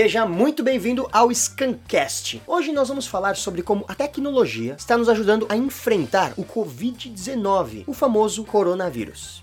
Seja muito bem-vindo ao Scancast. Hoje nós vamos falar sobre como a tecnologia está nos ajudando a enfrentar o Covid-19, o famoso coronavírus.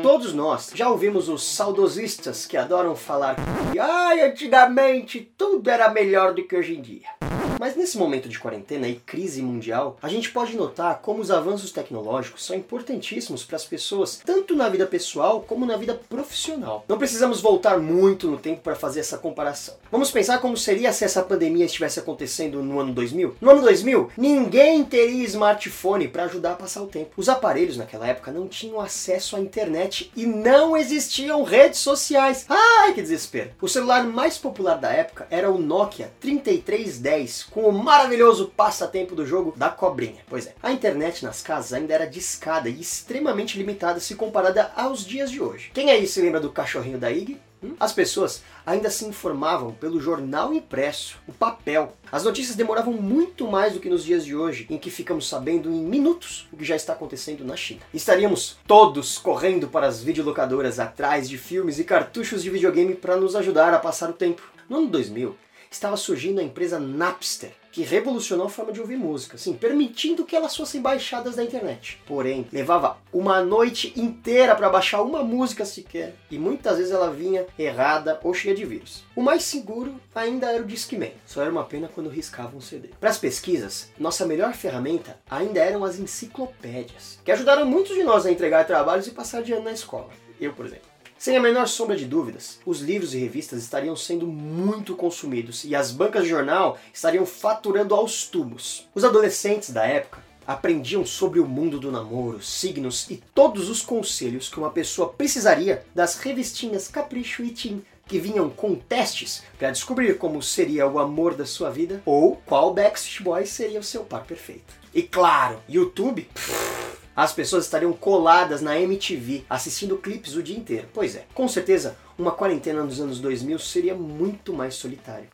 Todos nós já ouvimos os saudosistas que adoram falar que ai, antigamente tudo era melhor do que hoje em dia. Mas nesse momento de quarentena e crise mundial, a gente pode notar como os avanços tecnológicos são importantíssimos para as pessoas, tanto na vida pessoal como na vida profissional. Não precisamos voltar muito no tempo para fazer essa comparação. Vamos pensar como seria se essa pandemia estivesse acontecendo no ano 2000? No ano 2000, ninguém teria smartphone para ajudar a passar o tempo. Os aparelhos naquela época não tinham acesso à internet e não existiam redes sociais. Ai, que desespero! O celular mais popular da época era o Nokia 3310 com o maravilhoso passatempo do jogo da cobrinha. Pois é, a internet nas casas ainda era discada e extremamente limitada se comparada aos dias de hoje. Quem aí se lembra do cachorrinho da IG? Hum? As pessoas ainda se informavam pelo jornal impresso, o papel. As notícias demoravam muito mais do que nos dias de hoje, em que ficamos sabendo em minutos o que já está acontecendo na China. Estaríamos todos correndo para as videolocadoras atrás de filmes e cartuchos de videogame para nos ajudar a passar o tempo. No ano 2000, estava surgindo a empresa Napster, que revolucionou a forma de ouvir música, assim, permitindo que elas fossem baixadas da internet. Porém, levava uma noite inteira para baixar uma música sequer, e muitas vezes ela vinha errada ou cheia de vírus. O mais seguro ainda era o Discman, só era uma pena quando riscavam um CD. Para as pesquisas, nossa melhor ferramenta ainda eram as enciclopédias, que ajudaram muitos de nós a entregar trabalhos e passar de ano na escola. Eu, por exemplo. Sem a menor sombra de dúvidas, os livros e revistas estariam sendo muito consumidos e as bancas de jornal estariam faturando aos tubos. Os adolescentes da época aprendiam sobre o mundo do namoro, signos e todos os conselhos que uma pessoa precisaria das revistinhas Capricho e Tim, que vinham com testes para descobrir como seria o amor da sua vida ou qual Backstreet Boy seria o seu par perfeito. E claro, YouTube. Pff, as pessoas estariam coladas na MTV assistindo clipes o dia inteiro. Pois é, com certeza uma quarentena nos anos 2000 seria muito mais solitária.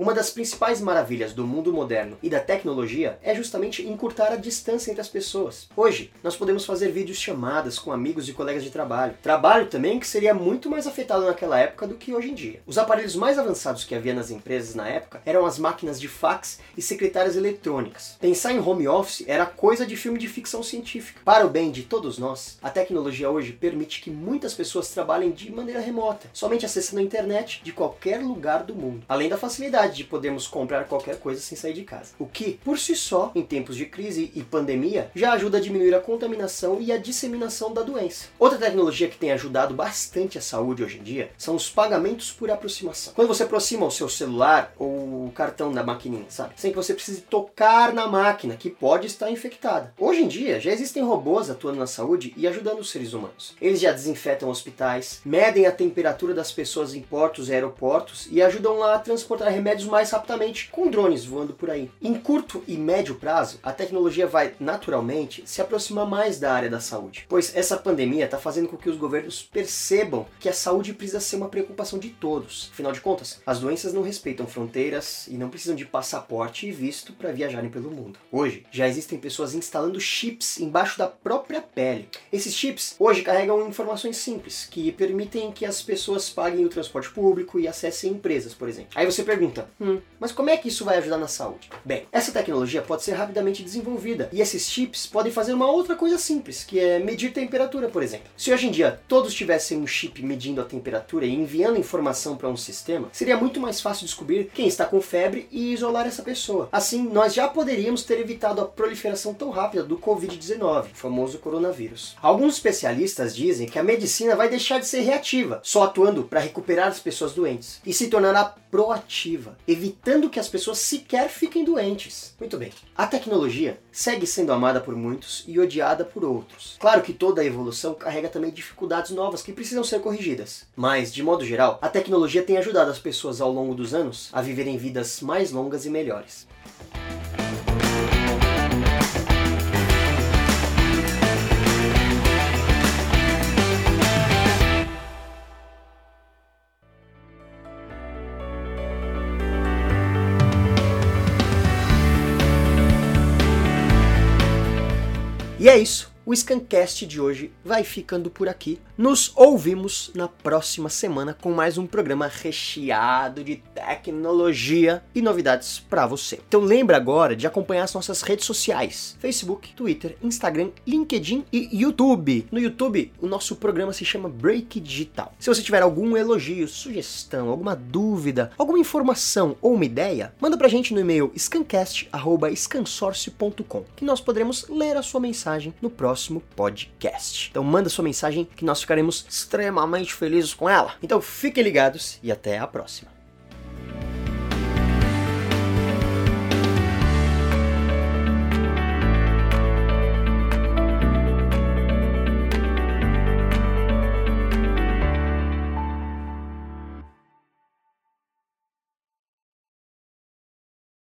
Uma das principais maravilhas do mundo moderno e da tecnologia é justamente encurtar a distância entre as pessoas. Hoje, nós podemos fazer vídeos chamadas com amigos e colegas de trabalho. Trabalho também que seria muito mais afetado naquela época do que hoje em dia. Os aparelhos mais avançados que havia nas empresas na época eram as máquinas de fax e secretárias eletrônicas. Pensar em home office era coisa de filme de ficção científica. Para o bem de todos nós, a tecnologia hoje permite que muitas pessoas trabalhem de maneira remota, somente acessando a internet de qualquer lugar do mundo. Além da facilidade de podermos comprar qualquer coisa sem sair de casa. O que, por si só, em tempos de crise e pandemia, já ajuda a diminuir a contaminação e a disseminação da doença. Outra tecnologia que tem ajudado bastante a saúde hoje em dia são os pagamentos por aproximação. Quando você aproxima o seu celular ou o cartão da maquininha, sabe? Sem que você precise tocar na máquina, que pode estar infectada. Hoje em dia, já existem robôs atuando na saúde e ajudando os seres humanos. Eles já desinfetam hospitais, medem a temperatura das pessoas em portos e aeroportos e ajudam lá a transportar remédios prédios mais rapidamente com drones voando por aí. Em curto e médio prazo, a tecnologia vai naturalmente se aproximar mais da área da saúde, pois essa pandemia está fazendo com que os governos percebam que a saúde precisa ser uma preocupação de todos. Afinal de contas, as doenças não respeitam fronteiras e não precisam de passaporte e visto para viajarem pelo mundo. Hoje, já existem pessoas instalando chips embaixo da própria pele. Esses chips hoje carregam informações simples que permitem que as pessoas paguem o transporte público e acessem empresas, por exemplo. Aí você pergunta, Hum, mas como é que isso vai ajudar na saúde? Bem, essa tecnologia pode ser rapidamente desenvolvida e esses chips podem fazer uma outra coisa simples, que é medir temperatura, por exemplo. Se hoje em dia todos tivessem um chip medindo a temperatura e enviando informação para um sistema, seria muito mais fácil descobrir quem está com febre e isolar essa pessoa. Assim, nós já poderíamos ter evitado a proliferação tão rápida do Covid-19, o famoso coronavírus. Alguns especialistas dizem que a medicina vai deixar de ser reativa, só atuando para recuperar as pessoas doentes, e se tornará proativa evitando que as pessoas sequer fiquem doentes. Muito bem. A tecnologia segue sendo amada por muitos e odiada por outros. Claro que toda a evolução carrega também dificuldades novas que precisam ser corrigidas. Mas, de modo geral, a tecnologia tem ajudado as pessoas ao longo dos anos a viverem vidas mais longas e melhores. E é isso o Scancast de hoje vai ficando por aqui. Nos ouvimos na próxima semana com mais um programa recheado de tecnologia e novidades para você. Então lembra agora de acompanhar as nossas redes sociais: Facebook, Twitter, Instagram, LinkedIn e YouTube. No YouTube, o nosso programa se chama Break Digital. Se você tiver algum elogio, sugestão, alguma dúvida, alguma informação ou uma ideia, manda pra gente no e-mail scancast@scansource.com, que nós poderemos ler a sua mensagem no próximo próximo podcast. Então manda sua mensagem que nós ficaremos extremamente felizes com ela. Então fiquem ligados e até a próxima.